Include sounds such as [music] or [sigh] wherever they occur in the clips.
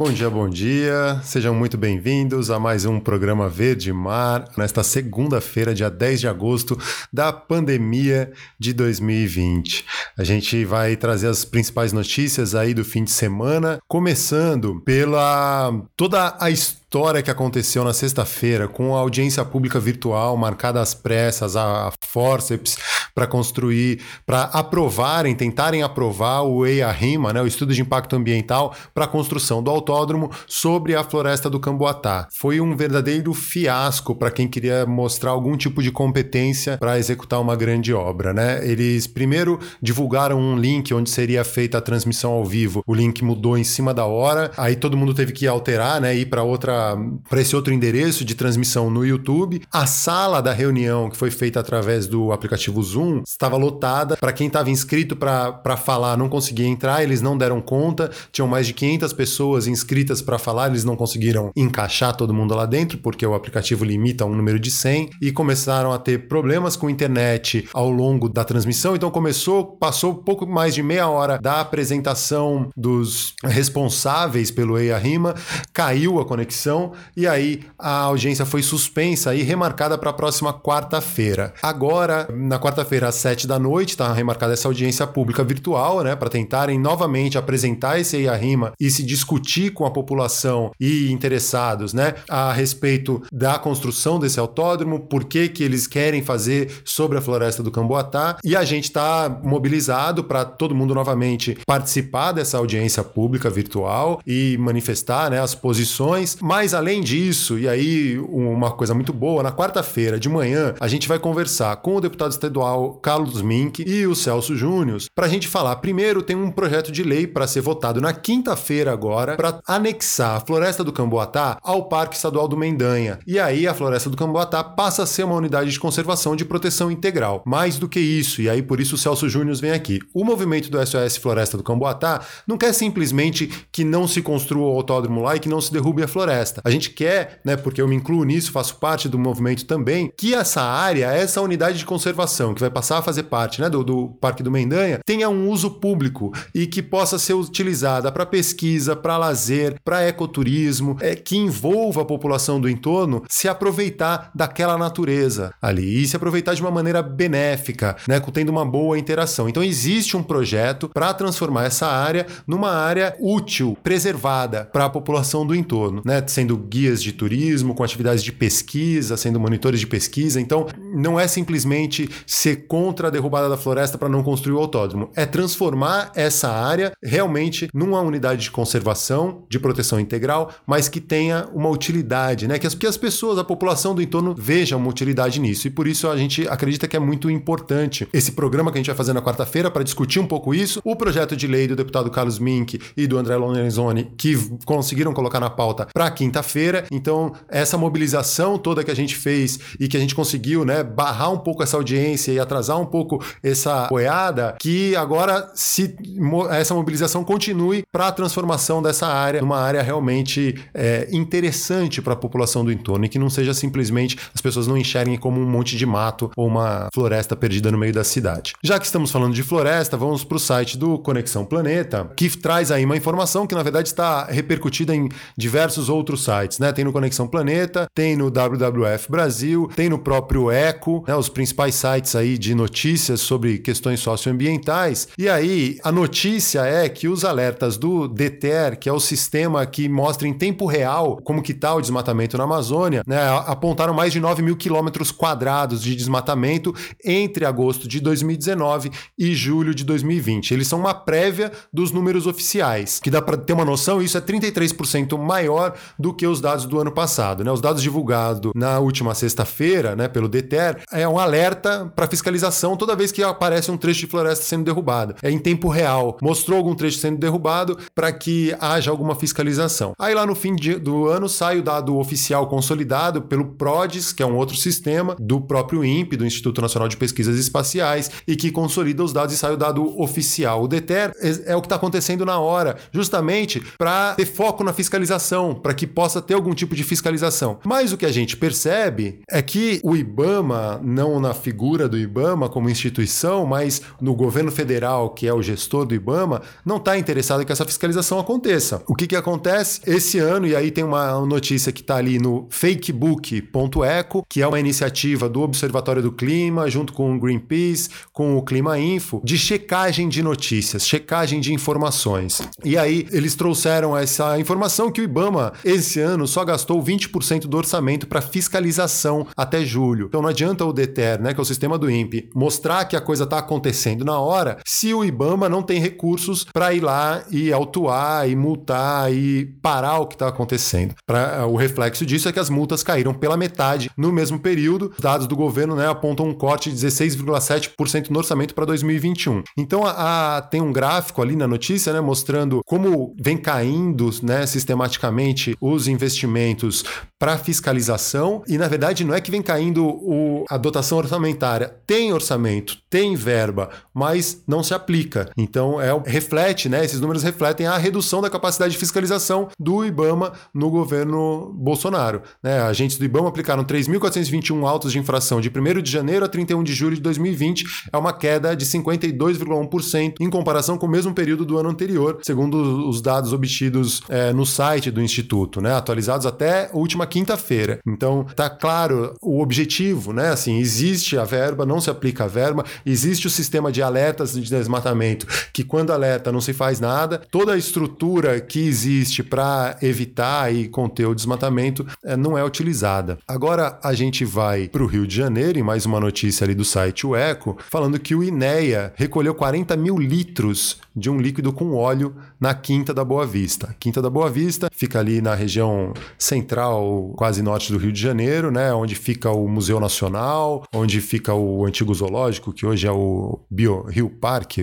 Bom dia, bom dia. Sejam muito bem-vindos a mais um programa Verde Mar, nesta segunda-feira, dia 10 de agosto da pandemia de 2020. A gente vai trazer as principais notícias aí do fim de semana, começando pela toda a história história que aconteceu na sexta-feira, com a audiência pública virtual marcada às pressas, a forceps, para construir, para aprovarem, tentarem aprovar o EIA-RIMA, né, o Estudo de Impacto Ambiental, para a construção do autódromo sobre a floresta do Camboatá. Foi um verdadeiro fiasco para quem queria mostrar algum tipo de competência para executar uma grande obra. Né? Eles primeiro divulgaram um link onde seria feita a transmissão ao vivo. O link mudou em cima da hora, aí todo mundo teve que alterar, né, ir para outra para esse outro endereço de transmissão no YouTube. A sala da reunião, que foi feita através do aplicativo Zoom, estava lotada. Para quem estava inscrito para falar, não conseguia entrar, eles não deram conta. Tinham mais de 500 pessoas inscritas para falar, eles não conseguiram encaixar todo mundo lá dentro, porque o aplicativo limita um número de 100. E começaram a ter problemas com a internet ao longo da transmissão. Então começou, passou pouco mais de meia hora da apresentação dos responsáveis pelo EIA Rima, caiu a conexão e aí a audiência foi suspensa e remarcada para a próxima quarta-feira. Agora, na quarta-feira às sete da noite, está remarcada essa audiência pública virtual, né, para tentarem novamente apresentar esse EIA-RIMA e se discutir com a população e interessados, né, a respeito da construção desse autódromo, por que que eles querem fazer sobre a floresta do Camboatá, e a gente está mobilizado para todo mundo novamente participar dessa audiência pública virtual e manifestar, né, as posições, mas além disso, e aí uma coisa muito boa, na quarta-feira de manhã a gente vai conversar com o deputado estadual Carlos Mink e o Celso Júnior para a gente falar. Primeiro, tem um projeto de lei para ser votado na quinta-feira agora para anexar a Floresta do Camboatá ao Parque Estadual do Mendanha. E aí a Floresta do Camboatá passa a ser uma unidade de conservação de proteção integral. Mais do que isso, e aí por isso o Celso Júnior vem aqui. O movimento do SOS Floresta do Camboatá não quer simplesmente que não se construa o autódromo lá e que não se derrube a floresta. A gente quer, né, porque eu me incluo nisso, faço parte do movimento também, que essa área, essa unidade de conservação que vai passar a fazer parte né, do, do Parque do Mendanha, tenha um uso público e que possa ser utilizada para pesquisa, para lazer, para ecoturismo, é, que envolva a população do entorno se aproveitar daquela natureza ali e se aproveitar de uma maneira benéfica, né, tendo uma boa interação. Então existe um projeto para transformar essa área numa área útil, preservada para a população do entorno, né, sendo guias de turismo, com atividades de pesquisa, sendo monitores de pesquisa. Então, não é simplesmente ser contra a derrubada da floresta para não construir o autódromo, é transformar essa área realmente numa unidade de conservação, de proteção integral, mas que tenha uma utilidade, né? Que as, que as pessoas, a população do entorno vejam uma utilidade nisso. E por isso a gente acredita que é muito importante esse programa que a gente vai fazer na quarta-feira para discutir um pouco isso. O projeto de lei do deputado Carlos Mink e do André Lorenzoni, que conseguiram colocar na pauta para quinta quinta-feira. Então, essa mobilização toda que a gente fez e que a gente conseguiu, né, barrar um pouco essa audiência e atrasar um pouco essa boiada, que agora se essa mobilização continue para a transformação dessa área numa área realmente é, interessante para a população do entorno e que não seja simplesmente as pessoas não enxerguem como um monte de mato ou uma floresta perdida no meio da cidade. Já que estamos falando de floresta, vamos para o site do Conexão Planeta, que traz aí uma informação que na verdade está repercutida em diversos outros sites, né? Tem no Conexão Planeta, tem no WWF Brasil, tem no próprio Eco, né? Os principais sites aí de notícias sobre questões socioambientais. E aí, a notícia é que os alertas do DETER, que é o sistema que mostra em tempo real como que está o desmatamento na Amazônia, né? Apontaram mais de 9 mil quilômetros quadrados de desmatamento entre agosto de 2019 e julho de 2020. Eles são uma prévia dos números oficiais, que dá para ter uma noção, isso é 33% maior do que os dados do ano passado. Né? Os dados divulgados na última sexta-feira né, pelo DETER é um alerta para fiscalização toda vez que aparece um trecho de floresta sendo derrubado. É em tempo real. Mostrou algum trecho sendo derrubado para que haja alguma fiscalização. Aí lá no fim de, do ano sai o dado oficial consolidado pelo PRODES, que é um outro sistema do próprio INPE, do Instituto Nacional de Pesquisas Espaciais, e que consolida os dados e sai o dado oficial. O DETER é, é o que está acontecendo na hora, justamente para ter foco na fiscalização, para que possa ter algum tipo de fiscalização. Mas o que a gente percebe é que o IBAMA, não na figura do IBAMA como instituição, mas no governo federal, que é o gestor do IBAMA, não está interessado em que essa fiscalização aconteça. O que, que acontece? Esse ano, e aí tem uma notícia que está ali no fakebook.eco, que é uma iniciativa do Observatório do Clima, junto com o Greenpeace, com o Clima Info, de checagem de notícias, checagem de informações. E aí eles trouxeram essa informação que o IBAMA esse ano só gastou 20% do orçamento para fiscalização até julho. Então não adianta o DETER, né, que é o sistema do INPE, mostrar que a coisa está acontecendo na hora, se o IBAMA não tem recursos para ir lá e autuar e multar e parar o que está acontecendo. Pra, o reflexo disso é que as multas caíram pela metade no mesmo período. Dados do governo né, apontam um corte de 16,7% no orçamento para 2021. Então a, a, tem um gráfico ali na notícia né, mostrando como vem caindo né, sistematicamente os investimentos para fiscalização e na verdade não é que vem caindo o, a dotação orçamentária. Tem orçamento, tem verba, mas não se aplica. Então é reflete, né? Esses números refletem a redução da capacidade de fiscalização do IBAMA no governo Bolsonaro. Né? Agentes do IBAMA aplicaram 3.421 autos de infração de 1 de janeiro a 31 de julho de 2020. É uma queda de 52,1% em comparação com o mesmo período do ano anterior, segundo os dados obtidos é, no site do Instituto, né? atualizados até a última quinta-feira. Então, tá claro o objetivo, né? Assim, existe a verba, não se aplica a verba, existe o sistema de alertas de desmatamento, que quando alerta não se faz nada, toda a estrutura que existe para evitar e conter o desmatamento é, não é utilizada. Agora a gente vai para o Rio de Janeiro, e mais uma notícia ali do site O Eco, falando que o INEA recolheu 40 mil litros de um líquido com óleo na Quinta da Boa Vista. Quinta da Boa Vista fica ali na região central, quase norte do Rio de Janeiro, né, onde fica o Museu Nacional, onde fica o antigo zoológico, que hoje é o Bio Rio Park,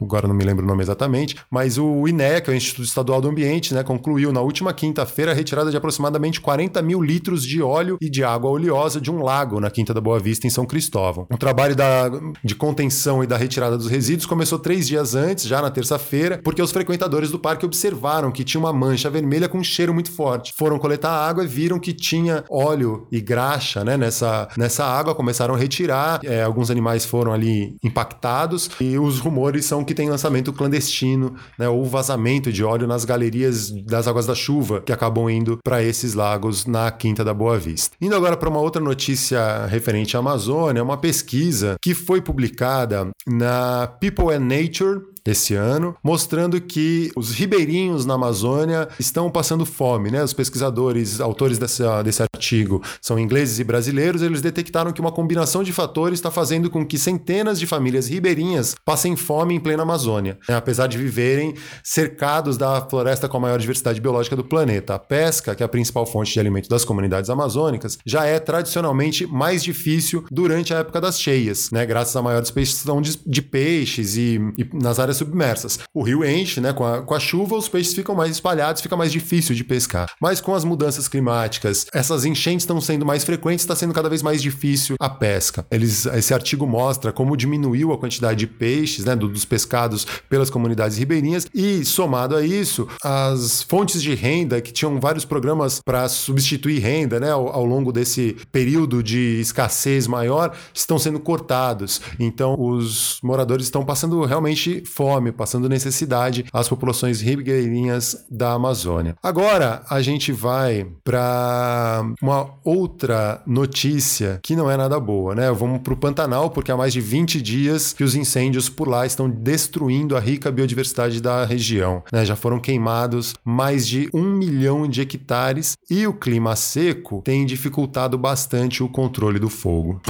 agora não me lembro o nome exatamente, mas o é o Instituto Estadual do Ambiente, né, concluiu na última quinta-feira a retirada de aproximadamente 40 mil litros de óleo e de água oleosa de um lago na Quinta da Boa Vista, em São Cristóvão. O trabalho da, de contenção e da retirada dos resíduos começou três dias antes, já na terça-feira, porque os frequentadores do parque observaram que tinha uma mancha vermelha com um cheiro muito forte. Foram coletar água e viram que tinha óleo e graxa né, nessa, nessa água, começaram a retirar. É, alguns animais foram ali impactados e os rumores são que tem lançamento clandestino né, ou vazamento de óleo nas galerias das águas da chuva que acabam indo para esses lagos na Quinta da Boa Vista. Indo agora para uma outra notícia referente à Amazônia, uma pesquisa que foi publicada na People and Nature esse ano, mostrando que os ribeirinhos na Amazônia estão passando fome. Né? Os pesquisadores, autores dessa, desse artigo, são ingleses e brasileiros, eles detectaram que uma combinação de fatores está fazendo com que centenas de famílias ribeirinhas passem fome em plena Amazônia, né? apesar de viverem cercados da floresta com a maior diversidade biológica do planeta. A pesca, que é a principal fonte de alimento das comunidades amazônicas, já é tradicionalmente mais difícil durante a época das cheias, né? graças à maior dispersão de, de peixes e, e nas áreas áreas submersas. O rio enche, né? Com a, com a chuva, os peixes ficam mais espalhados, fica mais difícil de pescar. Mas com as mudanças climáticas, essas enchentes estão sendo mais frequentes, está sendo cada vez mais difícil a pesca. Eles, esse artigo mostra como diminuiu a quantidade de peixes, né? Dos pescados pelas comunidades ribeirinhas e, somado a isso, as fontes de renda, que tinham vários programas para substituir renda, né? Ao, ao longo desse período de escassez maior, estão sendo cortados. Então, os moradores estão passando realmente fome, passando necessidade às populações ribeirinhas da Amazônia. Agora a gente vai para uma outra notícia que não é nada boa, né? Vamos para o Pantanal, porque há mais de 20 dias que os incêndios por lá estão destruindo a rica biodiversidade da região. Né? Já foram queimados mais de um milhão de hectares e o clima seco tem dificultado bastante o controle do fogo.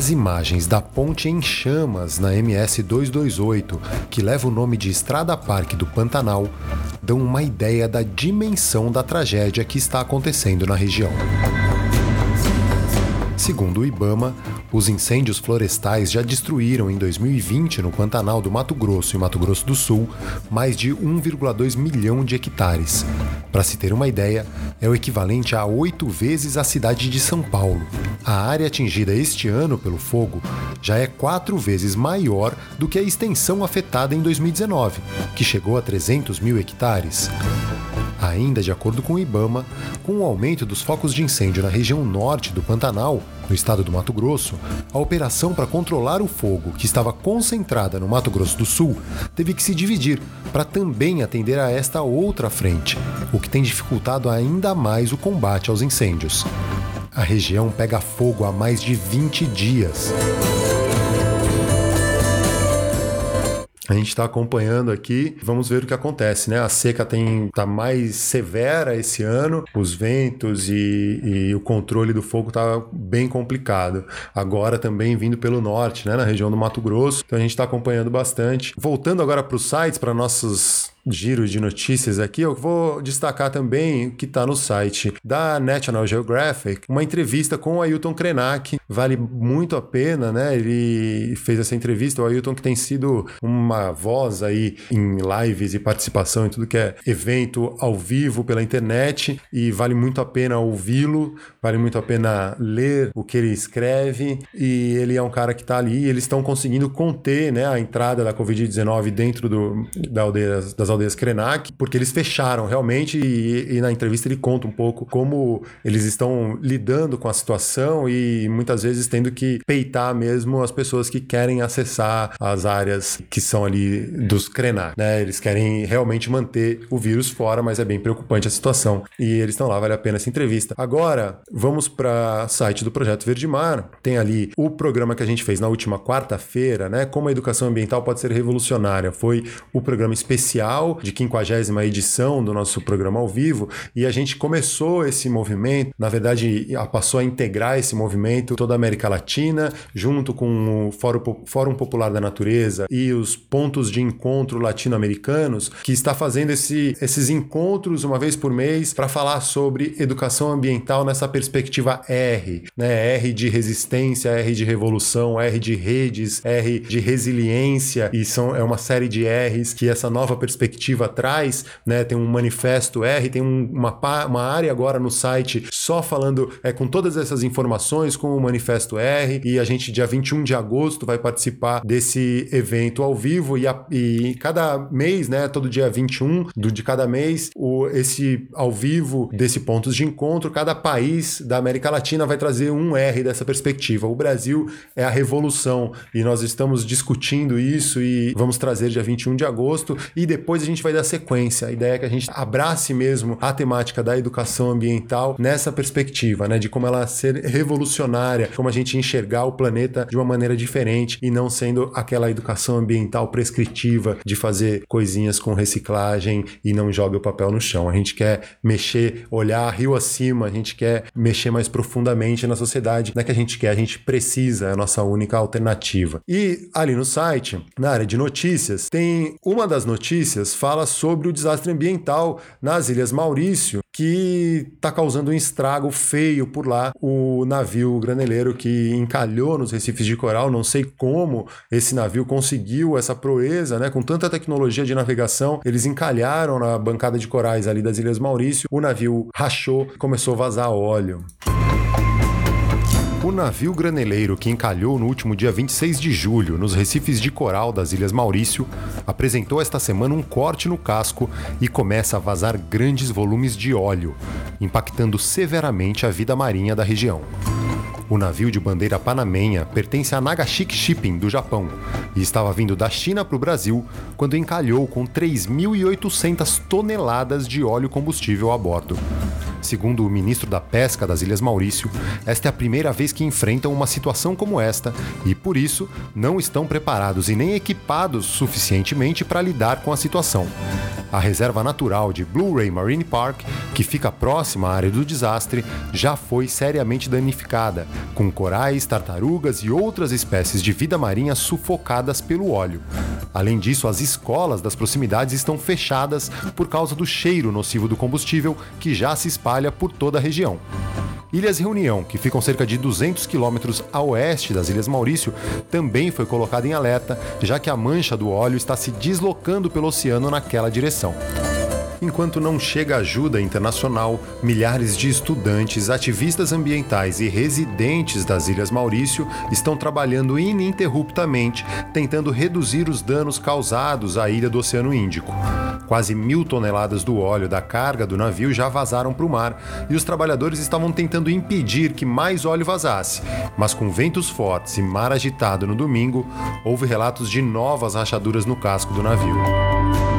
As imagens da ponte em chamas na MS 228, que leva o nome de Estrada Parque do Pantanal, dão uma ideia da dimensão da tragédia que está acontecendo na região. Segundo o Ibama, os incêndios florestais já destruíram em 2020 no Pantanal do Mato Grosso e Mato Grosso do Sul mais de 1,2 milhão de hectares. Para se ter uma ideia, é o equivalente a oito vezes a cidade de São Paulo. A área atingida este ano pelo fogo já é quatro vezes maior do que a extensão afetada em 2019, que chegou a 300 mil hectares. Ainda de acordo com o Ibama, com o aumento dos focos de incêndio na região norte do Pantanal, no estado do Mato Grosso, a operação para controlar o fogo, que estava concentrada no Mato Grosso do Sul, teve que se dividir para também atender a esta outra frente, o que tem dificultado ainda mais o combate aos incêndios. A região pega fogo há mais de 20 dias. A gente está acompanhando aqui, vamos ver o que acontece, né? A seca tem tá mais severa esse ano, os ventos e, e o controle do fogo tá bem complicado. Agora também vindo pelo norte, né? Na região do Mato Grosso. Então a gente está acompanhando bastante. Voltando agora para os sites, para nossos giro de notícias aqui, eu vou destacar também o que está no site da National Geographic, uma entrevista com o Ailton Krenak. Vale muito a pena, né? Ele fez essa entrevista, o Ailton que tem sido uma voz aí em lives e participação em tudo que é evento ao vivo pela internet e vale muito a pena ouvi-lo, vale muito a pena ler o que ele escreve e ele é um cara que está ali, eles estão conseguindo conter, né, a entrada da Covid-19 dentro do, da aldeia, das aldeias Krenak, porque eles fecharam realmente e, e, na entrevista ele conta um pouco como eles estão lidando com a situação e muitas vezes tendo que peitar mesmo as pessoas que querem acessar as áreas que são ali dos Krenak, né? Eles querem realmente manter o vírus fora, mas é bem preocupante a situação. E eles estão lá, vale a pena essa entrevista. Agora, vamos para site do Projeto Verde Mar. Tem ali o programa que a gente fez na última quarta-feira, né? Como a educação ambiental pode ser revolucionária. Foi o programa especial especial de 50 edição do nosso programa ao vivo e a gente começou esse movimento, na verdade, passou a integrar esse movimento toda a América Latina, junto com o Fórum Popular da Natureza e os pontos de encontro latino-americanos, que está fazendo esse, esses encontros uma vez por mês para falar sobre educação ambiental nessa perspectiva R, né? R de resistência, R de revolução, R de redes, R de resiliência, e são, é uma série de R's que essa nova perspectiva perspectiva traz, né? Tem um manifesto R, tem um, uma, uma área agora no site só falando é, com todas essas informações com o manifesto R e a gente dia 21 de agosto vai participar desse evento ao vivo e, a, e cada mês, né? Todo dia 21 do, de cada mês, o, esse ao vivo desse pontos de encontro, cada país da América Latina vai trazer um R dessa perspectiva. O Brasil é a revolução e nós estamos discutindo isso e vamos trazer dia 21 de agosto e depois depois a gente vai dar sequência. A ideia é que a gente abrace mesmo a temática da educação ambiental nessa perspectiva, né? De como ela ser revolucionária, como a gente enxergar o planeta de uma maneira diferente e não sendo aquela educação ambiental prescritiva de fazer coisinhas com reciclagem e não joga o papel no chão. A gente quer mexer, olhar rio acima, a gente quer mexer mais profundamente na sociedade, não é que a gente quer, a gente precisa, é a nossa única alternativa. E ali no site, na área de notícias, tem uma das notícias fala sobre o desastre ambiental nas Ilhas Maurício, que está causando um estrago feio por lá. O navio graneleiro que encalhou nos recifes de coral, não sei como esse navio conseguiu essa proeza, né? Com tanta tecnologia de navegação, eles encalharam na bancada de corais ali das Ilhas Maurício, o navio rachou, começou a vazar óleo. O navio graneleiro que encalhou no último dia 26 de julho nos recifes de coral das Ilhas Maurício apresentou esta semana um corte no casco e começa a vazar grandes volumes de óleo, impactando severamente a vida marinha da região. O navio de bandeira panamenha pertence à Nagashiki Shipping, do Japão, e estava vindo da China para o Brasil quando encalhou com 3.800 toneladas de óleo combustível a bordo. Segundo o ministro da Pesca das Ilhas Maurício, esta é a primeira vez que enfrentam uma situação como esta e, por isso, não estão preparados e nem equipados suficientemente para lidar com a situação. A reserva natural de Blue Ray Marine Park, que fica próxima à área do desastre, já foi seriamente danificada, com corais, tartarugas e outras espécies de vida marinha sufocadas pelo óleo. Além disso, as escolas das proximidades estão fechadas por causa do cheiro nocivo do combustível que já se espalha por toda a região. Ilhas Reunião, que ficam cerca de 200 quilômetros a oeste das Ilhas Maurício, também foi colocada em alerta, já que a mancha do óleo está se deslocando pelo oceano naquela direção. Enquanto não chega ajuda internacional, milhares de estudantes, ativistas ambientais e residentes das Ilhas Maurício estão trabalhando ininterruptamente tentando reduzir os danos causados à ilha do Oceano Índico. Quase mil toneladas do óleo da carga do navio já vazaram para o mar e os trabalhadores estavam tentando impedir que mais óleo vazasse. Mas com ventos fortes e mar agitado no domingo, houve relatos de novas rachaduras no casco do navio.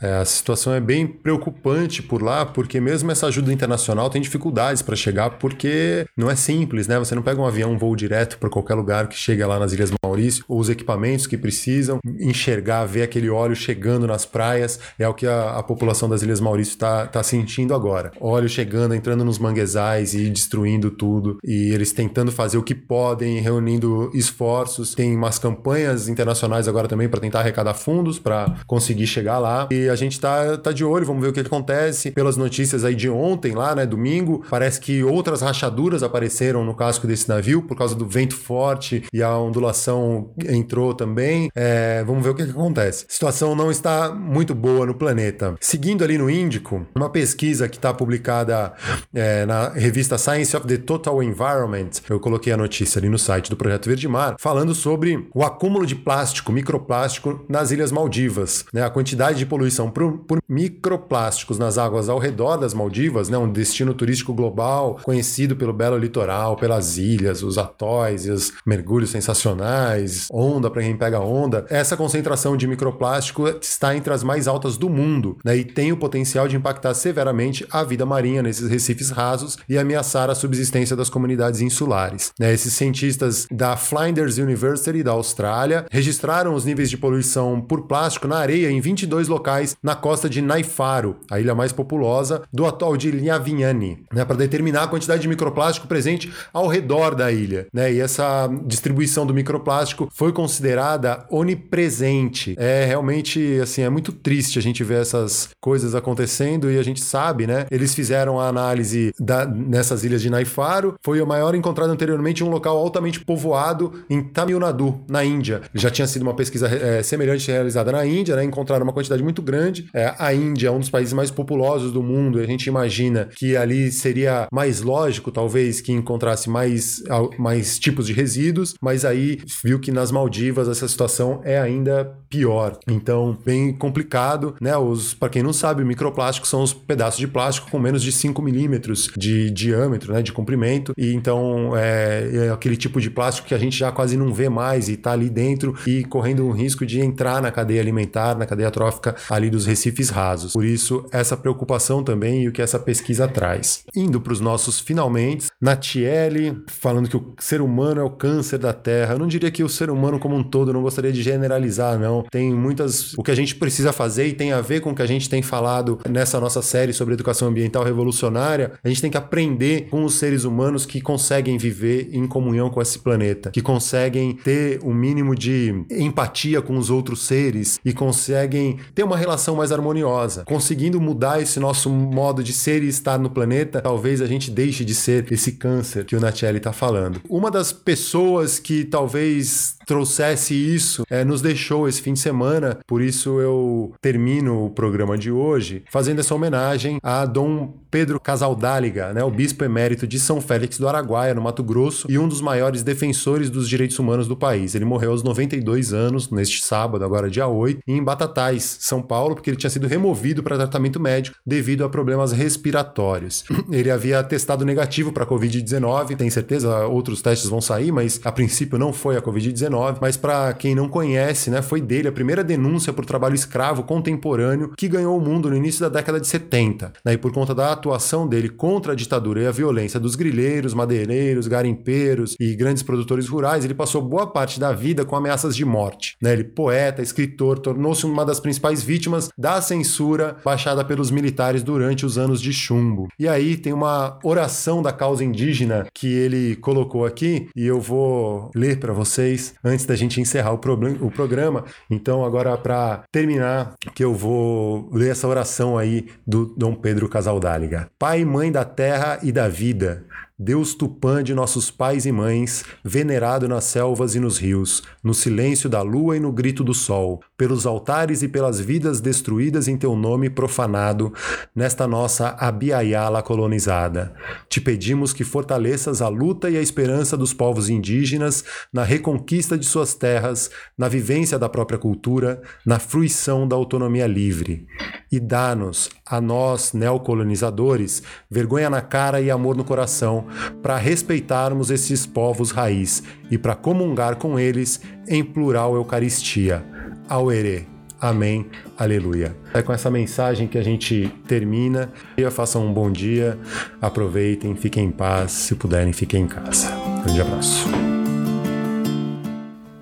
É, a situação é bem preocupante por lá, porque mesmo essa ajuda internacional tem dificuldades para chegar, porque não é simples, né? Você não pega um avião, um voo direto para qualquer lugar que chega lá nas Ilhas Maurício, ou os equipamentos que precisam, enxergar, ver aquele óleo chegando nas praias, é o que a, a população das Ilhas Maurício está tá sentindo agora. Óleo chegando, entrando nos manguezais e destruindo tudo, e eles tentando fazer o que podem, reunindo esforços. Tem umas campanhas internacionais agora também para tentar arrecadar fundos para conseguir chegar lá. E a gente tá, tá de olho, vamos ver o que acontece. Pelas notícias aí de ontem, lá, né, domingo, parece que outras rachaduras apareceram no casco desse navio por causa do vento forte e a ondulação entrou também. É, vamos ver o que, que acontece. A situação não está muito boa no planeta. Seguindo ali no Índico, uma pesquisa que está publicada é, na revista Science of the Total Environment, eu coloquei a notícia ali no site do Projeto Verde Mar, falando sobre o acúmulo de plástico, microplástico nas Ilhas Maldivas, né, a quantidade de poluição poluição por, por, microplásticos nas águas ao redor das Maldivas, né, um destino turístico global conhecido pelo belo litoral, pelas ilhas, os atóis e os mergulhos sensacionais, onda para quem pega onda. Essa concentração de microplástico está entre as mais altas do mundo né, e tem o potencial de impactar severamente a vida marinha nesses recifes rasos e ameaçar a subsistência das comunidades insulares. Né, esses cientistas da Flinders University da Austrália registraram os níveis de poluição por plástico na areia em 22 locais na costa de Naifaro, a ilha mais populosa do atol de Liavignani, né, para determinar a quantidade de microplástico presente ao redor da ilha. Né, e essa distribuição do microplástico foi considerada onipresente. É realmente assim, é muito triste a gente ver essas coisas acontecendo e a gente sabe, né? Eles fizeram a análise da, nessas ilhas de Naifaro, foi o maior encontrado anteriormente em um local altamente povoado em Tamil Nadu, na Índia. Já tinha sido uma pesquisa é, semelhante realizada na Índia, né? Encontraram uma quantidade muito grande grande. É, a Índia é um dos países mais populosos do mundo a gente imagina que ali seria mais lógico, talvez, que encontrasse mais, mais tipos de resíduos, mas aí viu que nas Maldivas essa situação é ainda pior. Então, bem complicado, né? Os, para quem não sabe, microplásticos são os pedaços de plástico com menos de 5 milímetros de diâmetro, né? De comprimento. E então é, é, aquele tipo de plástico que a gente já quase não vê mais e está ali dentro e correndo o risco de entrar na cadeia alimentar, na cadeia trófica ali dos recifes rasos. Por isso, essa preocupação também e o que essa pesquisa traz. Indo para os nossos finalmente, Natiele falando que o ser humano é o câncer da Terra. Eu não diria que o ser humano como um todo, não gostaria de generalizar, não. Tem muitas. O que a gente precisa fazer e tem a ver com o que a gente tem falado nessa nossa série sobre educação ambiental revolucionária. A gente tem que aprender com os seres humanos que conseguem viver em comunhão com esse planeta, que conseguem ter o um mínimo de empatia com os outros seres e conseguem ter uma relação relação mais harmoniosa. Conseguindo mudar esse nosso modo de ser e estar no planeta, talvez a gente deixe de ser esse câncer que o Natiele está falando. Uma das pessoas que talvez trouxesse isso é, nos deixou esse fim de semana, por isso eu termino o programa de hoje fazendo essa homenagem a Dom Pedro Casaldáliga, né, o bispo emérito de São Félix do Araguaia, no Mato Grosso, e um dos maiores defensores dos direitos humanos do país. Ele morreu aos 92 anos, neste sábado, agora dia 8, em Batatais, São Paulo, porque ele tinha sido removido para tratamento médico devido a problemas respiratórios. [clears throat] Ele havia testado negativo para a Covid-19, tem certeza outros testes vão sair, mas a princípio não foi a Covid-19. Mas para quem não conhece, né, foi dele a primeira denúncia por trabalho escravo contemporâneo que ganhou o mundo no início da década de 70. Né, e por conta da atuação dele contra a ditadura e a violência dos grileiros, madeireiros, garimpeiros e grandes produtores rurais, ele passou boa parte da vida com ameaças de morte. Né, ele, poeta, escritor, tornou-se uma das principais vítimas vítimas da censura baixada pelos militares durante os anos de chumbo. E aí tem uma oração da causa indígena que ele colocou aqui e eu vou ler para vocês antes da gente encerrar o, o programa. Então, agora para terminar, que eu vou ler essa oração aí do Dom Pedro Casaldáliga. Pai e mãe da terra e da vida, Deus Tupã de nossos pais e mães, venerado nas selvas e nos rios, no silêncio da lua e no grito do sol, pelos altares e pelas vidas destruídas em teu nome profanado, nesta nossa Abiaiala colonizada. Te pedimos que fortaleças a luta e a esperança dos povos indígenas na reconquista de suas terras, na vivência da própria cultura, na fruição da autonomia livre. E dá-nos, a nós, neocolonizadores, vergonha na cara e amor no coração para respeitarmos esses povos raiz e para comungar com eles em plural Eucaristia. Auerê. Amém. Aleluia. É com essa mensagem que a gente termina. Façam um bom dia, aproveitem, fiquem em paz, se puderem, fiquem em casa. Grande abraço.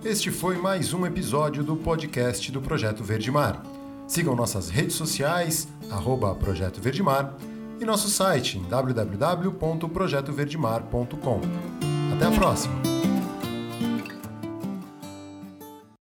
Este foi mais um episódio do podcast do Projeto Verde Mar. Sigam nossas redes sociais, arroba Projeto Verde Mar, e nosso site www.projetoverdemar.com. Até a próxima!